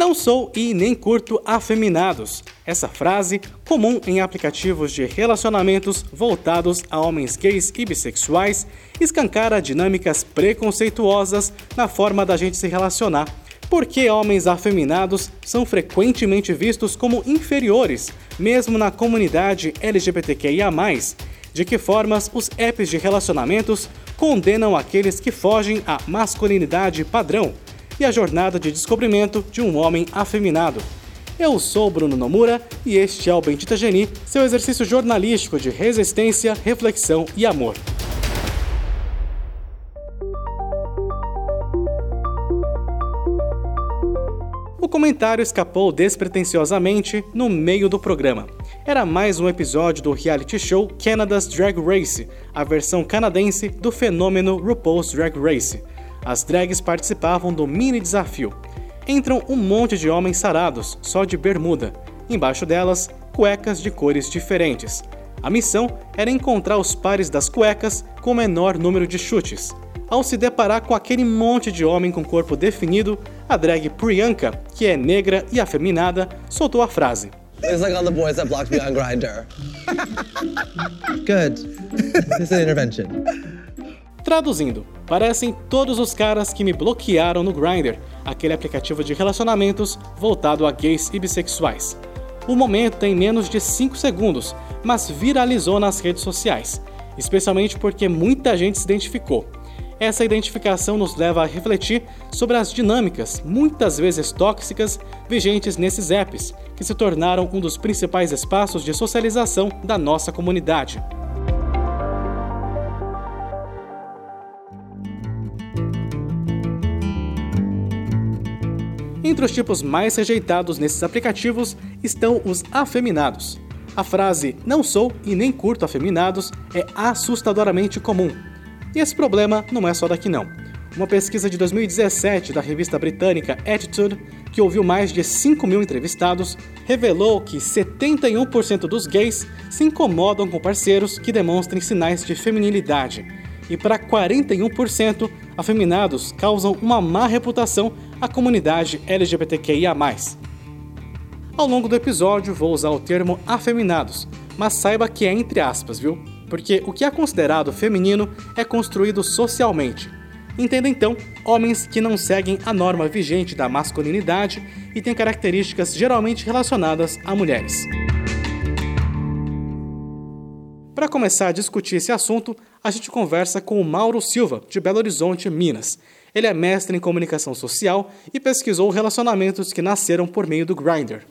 Não sou e nem curto afeminados. Essa frase, comum em aplicativos de relacionamentos voltados a homens gays e bissexuais, escancara dinâmicas preconceituosas na forma da gente se relacionar. Porque homens afeminados são frequentemente vistos como inferiores, mesmo na comunidade LGBTQIA. De que formas os apps de relacionamentos condenam aqueles que fogem à masculinidade padrão e a jornada de descobrimento de um homem afeminado. Eu sou Bruno Nomura e este é o Bendita Geni, seu exercício jornalístico de resistência, reflexão e amor. O comentário escapou despretensiosamente no meio do programa. Era mais um episódio do reality show Canada's Drag Race, a versão canadense do fenômeno RuPaul's Drag Race. As drags participavam do mini desafio. Entram um monte de homens sarados, só de bermuda. Embaixo delas, cuecas de cores diferentes. A missão era encontrar os pares das cuecas com o menor número de chutes. Ao se deparar com aquele monte de homem com corpo definido, a drag Priyanka, que é negra e afeminada, soltou a frase: It's like all the boys that blocked me on Grindr. Good. This is an intervention. Traduzindo, parecem todos os caras que me bloquearam no Grindr, aquele aplicativo de relacionamentos voltado a gays e bissexuais. O momento tem menos de 5 segundos, mas viralizou nas redes sociais, especialmente porque muita gente se identificou. Essa identificação nos leva a refletir sobre as dinâmicas, muitas vezes tóxicas, vigentes nesses apps, que se tornaram um dos principais espaços de socialização da nossa comunidade. Entre os tipos mais rejeitados nesses aplicativos estão os afeminados. A frase não sou e nem curto afeminados é assustadoramente comum. E esse problema não é só daqui não. Uma pesquisa de 2017 da revista britânica Attitude, que ouviu mais de 5 mil entrevistados, revelou que 71% dos gays se incomodam com parceiros que demonstrem sinais de feminilidade. E para 41%, afeminados causam uma má reputação à comunidade LGBTQIA. Ao longo do episódio, vou usar o termo afeminados, mas saiba que é entre aspas, viu? Porque o que é considerado feminino é construído socialmente. Entenda então homens que não seguem a norma vigente da masculinidade e têm características geralmente relacionadas a mulheres. Para começar a discutir esse assunto, a gente conversa com o Mauro Silva, de Belo Horizonte, Minas. Ele é mestre em comunicação social e pesquisou relacionamentos que nasceram por meio do Grindr.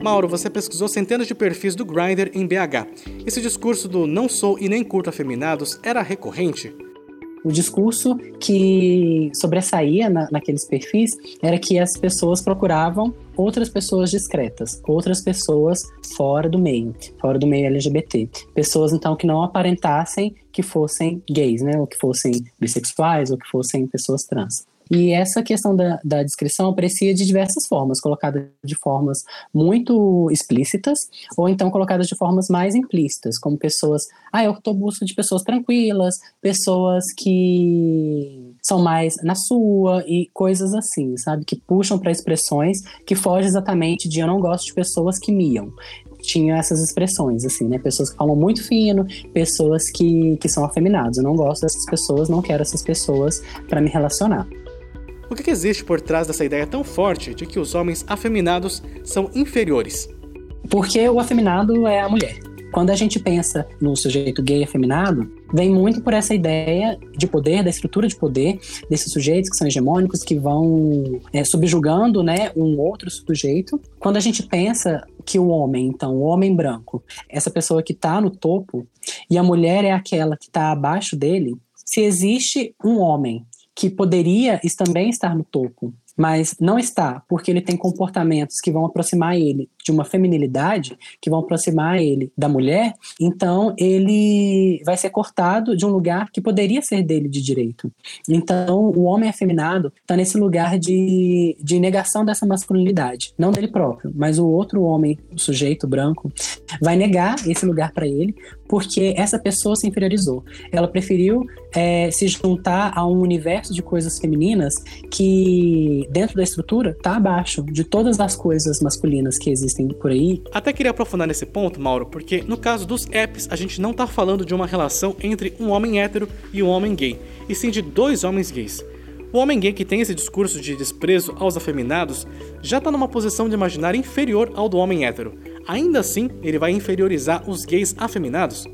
Mauro, você pesquisou centenas de perfis do Grindr em BH. Esse discurso do não sou e nem curto afeminados era recorrente? O discurso que sobressaía na, naqueles perfis era que as pessoas procuravam outras pessoas discretas, outras pessoas fora do meio, fora do meio LGBT. Pessoas, então, que não aparentassem que fossem gays, né? Ou que fossem bissexuais, ou que fossem pessoas trans. E essa questão da, da descrição aparecia de diversas formas, colocada de formas muito explícitas, ou então colocadas de formas mais implícitas, como pessoas. Ah, eu estou busca de pessoas tranquilas, pessoas que são mais na sua e coisas assim, sabe? Que puxam para expressões que fogem exatamente de eu não gosto de pessoas que miam tinha essas expressões, assim, né? Pessoas que falam muito fino, pessoas que, que são afeminadas. Eu não gosto dessas pessoas, não quero essas pessoas para me relacionar. O que, existe por trás dessa ideia tão forte de que os homens afeminados são inferiores? Porque o afeminado é a mulher. Quando a gente pensa no sujeito gay afeminado, vem muito por essa ideia de poder, da estrutura de poder desses sujeitos que são hegemônicos, que vão é, subjugando né, um outro sujeito. Quando a gente pensa que o homem, então, o homem branco, essa pessoa que está no topo, e a mulher é aquela que está abaixo dele, se existe um homem que poderia também estar no topo, mas não está, porque ele tem comportamentos que vão aproximar ele de uma feminilidade que vão aproximar ele da mulher, então ele vai ser cortado de um lugar que poderia ser dele de direito. Então o homem afeminado está nesse lugar de, de negação dessa masculinidade, não dele próprio, mas o outro homem, o sujeito branco, vai negar esse lugar para ele porque essa pessoa se inferiorizou. Ela preferiu é, se juntar a um universo de coisas femininas que, dentro da estrutura, está abaixo de todas as coisas masculinas que existem por aí. Até queria aprofundar nesse ponto, Mauro, porque no caso dos apps, a gente não está falando de uma relação entre um homem hétero e um homem gay, e sim de dois homens gays. O homem gay que tem esse discurso de desprezo aos afeminados já está numa posição de imaginar inferior ao do homem hétero ainda assim ele vai inferiorizar os gays afeminados?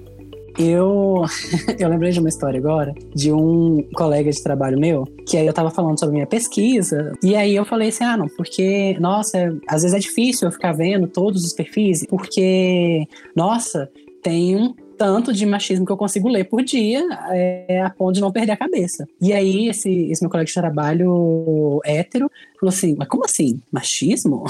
Eu, eu lembrei de uma história agora de um colega de trabalho meu, que aí eu tava falando sobre minha pesquisa, e aí eu falei assim: ah, não, porque, nossa, às vezes é difícil eu ficar vendo todos os perfis, porque, nossa, tem um tanto de machismo que eu consigo ler por dia é, a ponto de não perder a cabeça. E aí, esse, esse meu colega de trabalho hétero falou assim: Mas como assim? Machismo?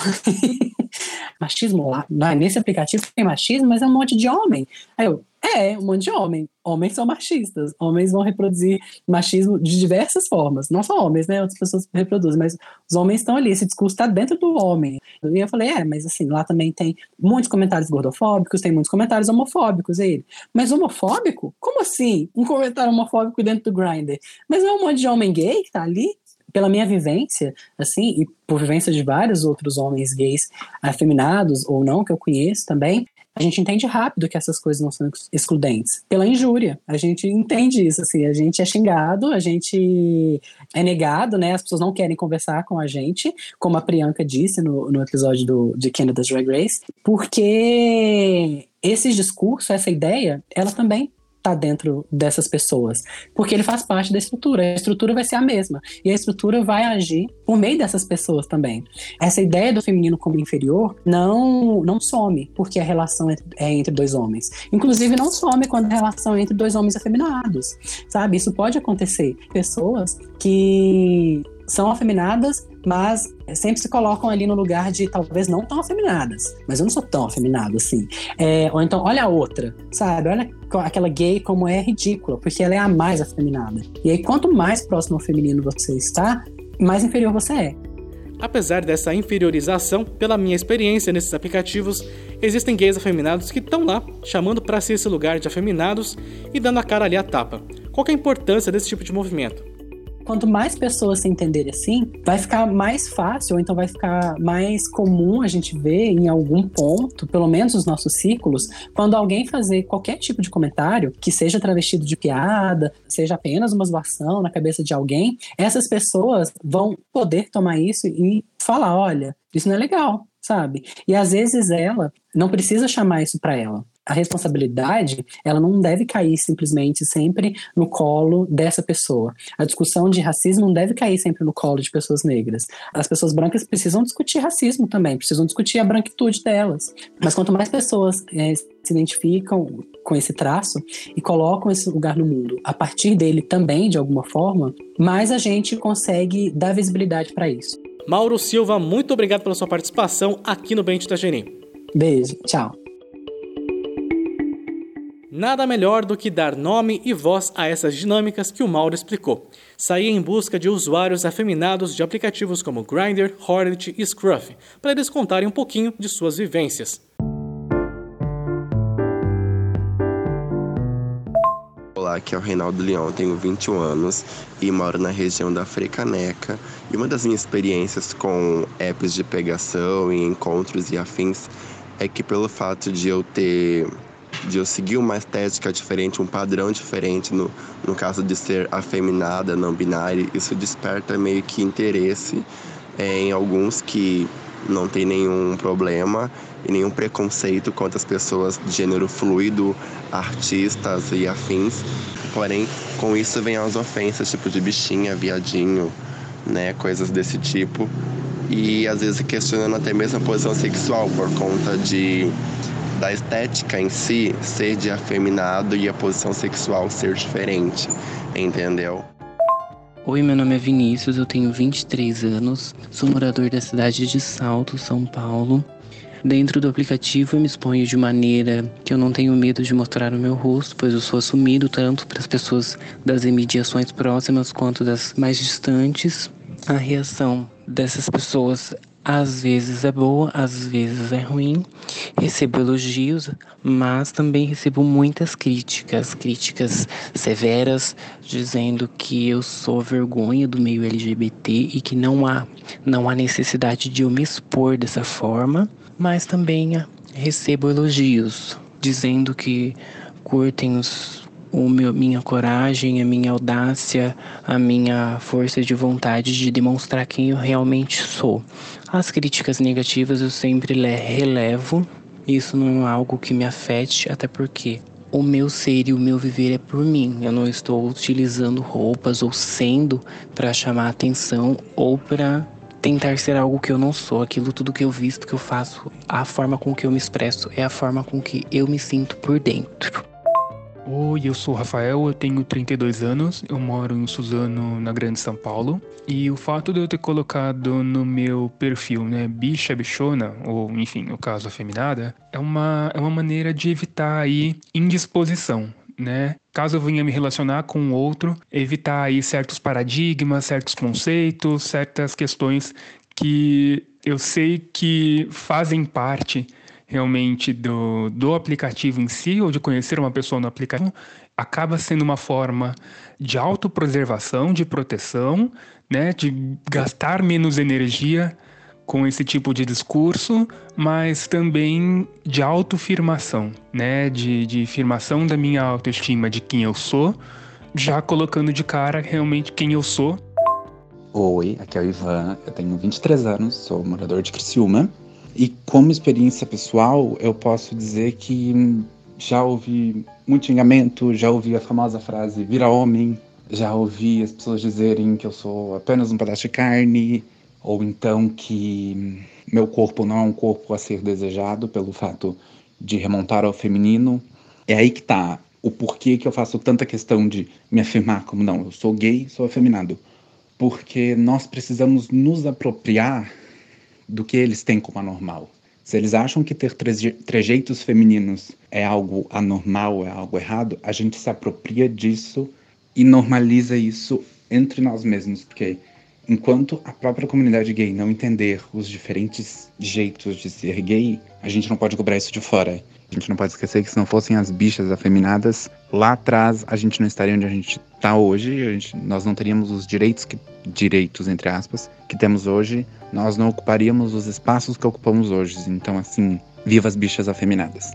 machismo lá? Não, nesse aplicativo tem machismo, mas é um monte de homem. Aí eu, é, um monte de homem. Homens são machistas. Homens vão reproduzir machismo de diversas formas. Não só homens, né? Outras pessoas reproduzem, mas os homens estão ali. Esse discurso está dentro do homem. E eu falei, é, mas assim, lá também tem muitos comentários gordofóbicos, tem muitos comentários homofóbicos. Ele, mas homofóbico? Como assim? Um comentário homofóbico dentro do Grindr? Mas é um monte de homem gay que tá ali? pela minha vivência, assim, e por vivência de vários outros homens gays afeminados ou não que eu conheço também, a gente entende rápido que essas coisas não são excludentes. Pela injúria, a gente entende isso, assim, a gente é xingado, a gente é negado, né? As pessoas não querem conversar com a gente, como a Priyanka disse no, no episódio do, de Canada's Drag Race, porque esse discurso, essa ideia, ela também está dentro dessas pessoas, porque ele faz parte da estrutura. A estrutura vai ser a mesma e a estrutura vai agir por meio dessas pessoas também. Essa ideia do feminino como inferior não não some porque a relação é entre dois homens. Inclusive não some quando a relação é entre dois homens afeminados, sabe? Isso pode acontecer. Pessoas que são afeminadas, mas sempre se colocam ali no lugar de talvez não tão afeminadas. Mas eu não sou tão afeminado assim. É, ou então, olha a outra, sabe? Olha aquela gay como é ridícula, porque ela é a mais afeminada. E aí, quanto mais próximo ao feminino você está, mais inferior você é. Apesar dessa inferiorização, pela minha experiência nesses aplicativos, existem gays afeminados que estão lá, chamando para si esse lugar de afeminados e dando a cara ali a tapa. Qual é a importância desse tipo de movimento? Quanto mais pessoas se entenderem assim, vai ficar mais fácil, ou então vai ficar mais comum a gente ver em algum ponto, pelo menos nos nossos círculos, quando alguém fazer qualquer tipo de comentário, que seja travestido de piada, seja apenas uma zoação na cabeça de alguém, essas pessoas vão poder tomar isso e falar: olha, isso não é legal, sabe? E às vezes ela não precisa chamar isso para ela a responsabilidade ela não deve cair simplesmente sempre no colo dessa pessoa. A discussão de racismo não deve cair sempre no colo de pessoas negras. As pessoas brancas precisam discutir racismo também, precisam discutir a branquitude delas. Mas quanto mais pessoas é, se identificam com esse traço e colocam esse lugar no mundo a partir dele também, de alguma forma, mais a gente consegue dar visibilidade para isso. Mauro Silva, muito obrigado pela sua participação aqui no Bente da Gerim. Beijo, tchau. Nada melhor do que dar nome e voz a essas dinâmicas que o Mauro explicou. Sair em busca de usuários afeminados de aplicativos como Grindr, Hornet e Scruff, para eles contarem um pouquinho de suas vivências. Olá, aqui é o Reinaldo Leão, tenho 21 anos e moro na região da Frecaneca. E uma das minhas experiências com apps de pegação e encontros e afins é que pelo fato de eu ter de eu seguir uma estética diferente, um padrão diferente, no, no caso de ser afeminada, não binária, isso desperta meio que interesse é, em alguns que não tem nenhum problema e nenhum preconceito contra as pessoas de gênero fluido, artistas e afins. Porém, com isso vem as ofensas, tipo de bichinha, viadinho, né, coisas desse tipo. E às vezes questionando até mesmo a posição sexual por conta de da estética em si ser de afeminado e a posição sexual ser diferente, entendeu? Oi, meu nome é Vinícius, eu tenho 23 anos, sou morador da cidade de Salto, São Paulo. Dentro do aplicativo eu me exponho de maneira que eu não tenho medo de mostrar o meu rosto, pois eu sou assumido tanto para as pessoas das imediações próximas quanto das mais distantes. A reação dessas pessoas às vezes é boa, às vezes é ruim. Recebo elogios, mas também recebo muitas críticas, críticas severas, dizendo que eu sou vergonha do meio LGBT e que não há, não há necessidade de eu me expor dessa forma. Mas também recebo elogios, dizendo que curtem os, o meu, minha coragem, a minha audácia, a minha força de vontade de demonstrar quem eu realmente sou. As críticas negativas eu sempre relevo, isso não é algo que me afete, até porque o meu ser e o meu viver é por mim. Eu não estou utilizando roupas ou sendo para chamar atenção ou para tentar ser algo que eu não sou. Aquilo tudo que eu visto, que eu faço, a forma com que eu me expresso é a forma com que eu me sinto por dentro. Oi, eu sou o Rafael, eu tenho 32 anos, eu moro em Suzano, na Grande São Paulo. E o fato de eu ter colocado no meu perfil, né, bicha, bichona, ou enfim, no caso afeminada, é uma, é uma maneira de evitar aí indisposição, né? Caso eu venha me relacionar com outro, evitar aí certos paradigmas, certos conceitos, certas questões que eu sei que fazem parte realmente do, do aplicativo em si ou de conhecer uma pessoa no aplicativo acaba sendo uma forma de autopreservação, de proteção, né, de gastar menos energia com esse tipo de discurso, mas também de autoafirmação, né, de, de afirmação da minha autoestima de quem eu sou, já colocando de cara realmente quem eu sou. Oi, aqui é o Ivan, eu tenho 23 anos, sou morador de Criciúma e como experiência pessoal, eu posso dizer que já ouvi muito xingamento, já ouvi a famosa frase vira homem, já ouvi as pessoas dizerem que eu sou apenas um pedaço de carne, ou então que meu corpo não é um corpo a ser desejado pelo fato de remontar ao feminino. É aí que tá o porquê que eu faço tanta questão de me afirmar como não, eu sou gay, sou afeminado. Porque nós precisamos nos apropriar do que eles têm como anormal. Se eles acham que ter trejeitos femininos é algo anormal, é algo errado, a gente se apropria disso e normaliza isso entre nós mesmos, porque enquanto a própria comunidade gay não entender os diferentes jeitos de ser gay, a gente não pode cobrar isso de fora. A gente não pode esquecer que se não fossem as bichas afeminadas, lá atrás a gente não estaria onde a gente está hoje, gente, nós não teríamos os direitos, que, direitos, entre aspas, que temos hoje, nós não ocuparíamos os espaços que ocupamos hoje. Então, assim, viva as bichas afeminadas.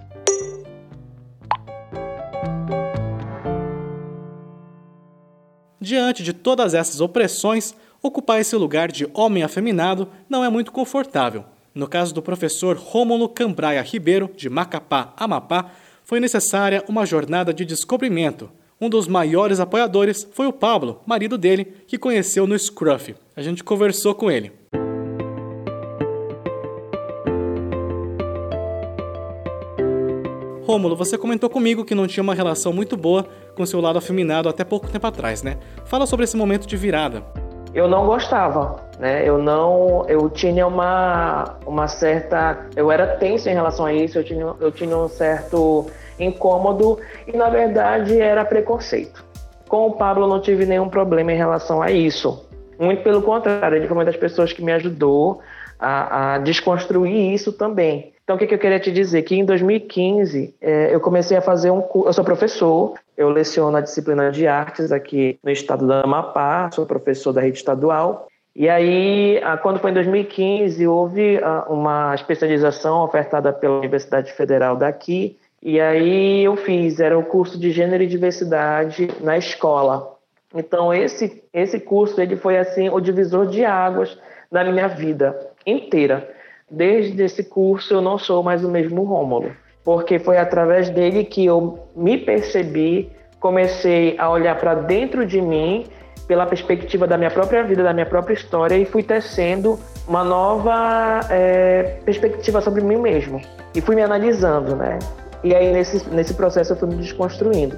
Diante de todas essas opressões, ocupar esse lugar de homem afeminado não é muito confortável. No caso do professor Rômulo Cambraia Ribeiro, de Macapá, Amapá, foi necessária uma jornada de descobrimento. Um dos maiores apoiadores foi o Pablo, marido dele, que conheceu no Scruff. A gente conversou com ele. Rômulo, você comentou comigo que não tinha uma relação muito boa com seu lado afeminado até pouco tempo atrás, né? Fala sobre esse momento de virada. Eu não gostava, né? Eu não, eu tinha uma, uma certa, eu era tenso em relação a isso. Eu tinha, eu tinha um certo incômodo e na verdade era preconceito. Com o Pablo não tive nenhum problema em relação a isso. Muito pelo contrário, ele foi uma das pessoas que me ajudou a, a desconstruir isso também. Então, o que, que, eu queria te dizer? Que em 2015 é, eu comecei a fazer um curso. Eu sou professor, eu leciono a disciplina de artes aqui no estado do Amapá, sou professor da rede estadual. E aí, quando foi em 2015, houve uma especialização ofertada pela Universidade Federal daqui. E aí eu fiz, era o curso de Gênero e Diversidade na escola. Então esse esse curso ele foi assim o divisor de águas da minha vida inteira desde esse curso eu não sou mais o mesmo Rômulo, porque foi através dele que eu me percebi, comecei a olhar para dentro de mim pela perspectiva da minha própria vida, da minha própria história e fui tecendo uma nova é, perspectiva sobre mim mesmo e fui me analisando, né? E aí nesse nesse processo eu fui me desconstruindo.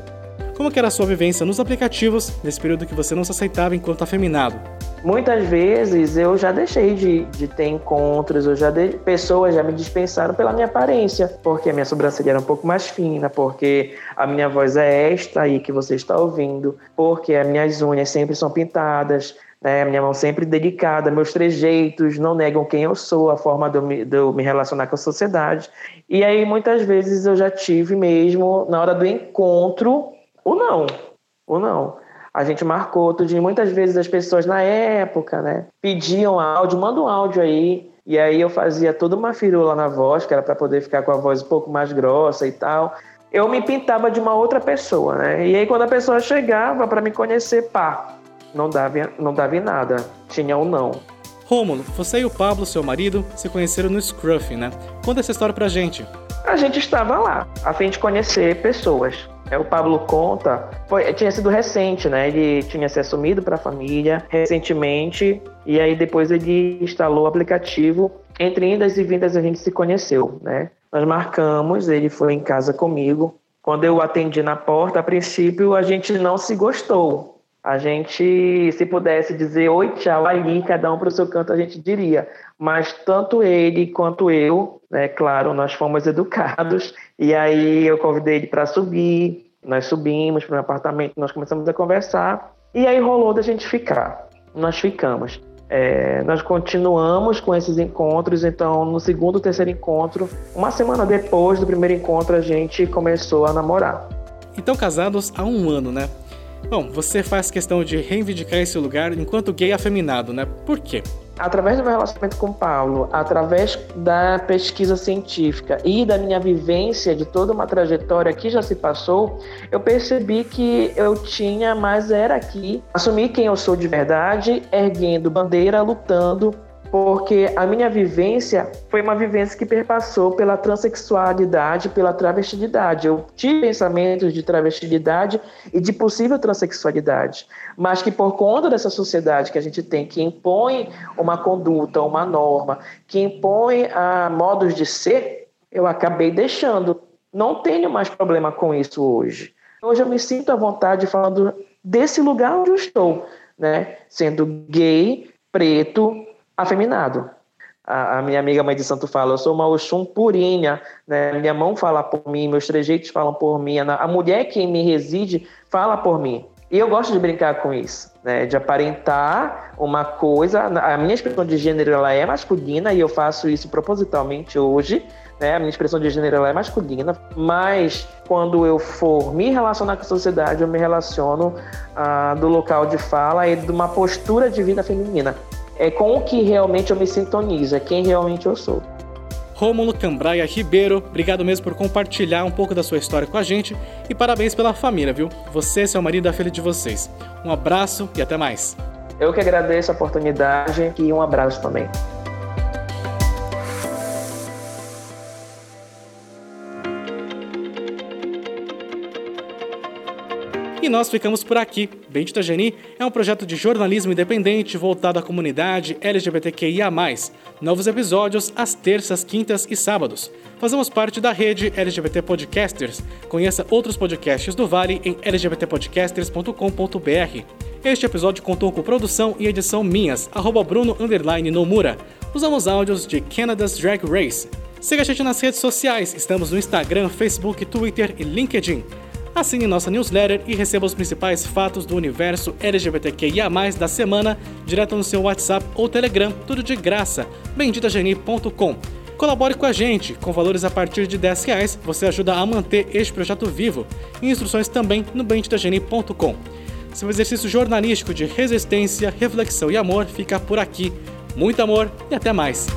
Como que era a sua vivência nos aplicativos nesse período que você não se aceitava enquanto afeminado? muitas vezes eu já deixei de, de ter encontros, eu já de, pessoas já me dispensaram pela minha aparência, porque a minha sobrancelha era um pouco mais fina, porque a minha voz é esta aí que você está ouvindo, porque as minhas unhas sempre são pintadas, né? Minha mão sempre dedicada, meus trejeitos não negam quem eu sou, a forma de eu, me, de eu me relacionar com a sociedade. E aí, muitas vezes, eu já tive mesmo, na hora do encontro, o não. O não. A gente marcou outro dia. Muitas vezes as pessoas na época, né, pediam áudio, manda um áudio aí. E aí eu fazia toda uma firula na voz, que era para poder ficar com a voz um pouco mais grossa e tal. Eu me pintava de uma outra pessoa, né? E aí quando a pessoa chegava para me conhecer, pá, não dava, não dava em nada. Tinha um não. Rômulo, você e o Pablo, seu marido, se conheceram no Scruff, né? Conta essa história pra gente. A gente estava lá, a fim de conhecer pessoas. É, o Pablo conta, foi, tinha sido recente, né? Ele tinha se assumido para a família recentemente e aí depois ele instalou o aplicativo. Entre indas e vindas a gente se conheceu, né? Nós marcamos, ele foi em casa comigo. Quando eu atendi na porta, a princípio a gente não se gostou, a gente, se pudesse dizer oi, tchau, aí, cada um para o seu canto, a gente diria. Mas tanto ele quanto eu, né, claro, nós fomos educados. E aí eu convidei ele para subir, nós subimos para o apartamento, nós começamos a conversar. E aí rolou da gente ficar. Nós ficamos. É, nós continuamos com esses encontros, então no segundo, terceiro encontro, uma semana depois do primeiro encontro, a gente começou a namorar. Então, casados há um ano, né? Bom, você faz questão de reivindicar esse lugar enquanto gay afeminado, né? Por quê? Através do meu relacionamento com Paulo, através da pesquisa científica e da minha vivência de toda uma trajetória que já se passou, eu percebi que eu tinha mais era aqui assumir quem eu sou de verdade, erguendo bandeira, lutando porque a minha vivência foi uma vivência que perpassou pela transexualidade, pela travestilidade. Eu tive pensamentos de travestilidade e de possível transexualidade, mas que por conta dessa sociedade que a gente tem, que impõe uma conduta, uma norma, que impõe ah, modos de ser, eu acabei deixando. Não tenho mais problema com isso hoje. Hoje eu me sinto à vontade falando desse lugar onde eu estou, né? Sendo gay, preto, afeminado. A, a, minha amiga Mãe de Santo fala, eu sou uma Oxum purinha, né? minha mão fala por mim, meus trejeitos falam por mim, a mulher que me reside fala por mim. E eu gosto de brincar com isso, né? de aparentar uma coisa. A minha expressão de gênero ela é masculina e eu faço isso propositalmente hoje. Né? A minha expressão de gênero ela é masculina, mas quando eu for me relacionar com a sociedade, eu me relaciono ah, do local de fala e de uma postura de vida feminina é com o que realmente eu me sintonizo, é quem realmente eu sou. Rômulo Cambraia Ribeiro, obrigado mesmo por compartilhar um pouco da sua história com a gente e parabéns pela família, viu? Você, seu marido, a filha de vocês. Um abraço e até mais. Eu que agradeço a oportunidade e um abraço também. E nós ficamos por aqui. Bendita Geni é um projeto de jornalismo independente voltado à comunidade LGBTQIA+. Novos episódios às terças, quintas e sábados. Fazemos parte da rede LGBT Podcasters. Conheça outros podcasts do Vale em lgbtpodcasters.com.br. Este episódio contou com produção e edição minhas, arroba Bruno Nomura. Usamos áudios de Canada's Drag Race. Siga a gente nas redes sociais, estamos no Instagram, Facebook, Twitter e LinkedIn. Assine nossa newsletter e receba os principais fatos do universo LGBTQIA+, da semana, direto no seu WhatsApp ou Telegram, tudo de graça. benditageni.com Colabore com a gente, com valores a partir de 10 reais, você ajuda a manter este projeto vivo. E instruções também no benditageni.com. Seu exercício jornalístico de resistência, reflexão e amor fica por aqui. Muito amor e até mais!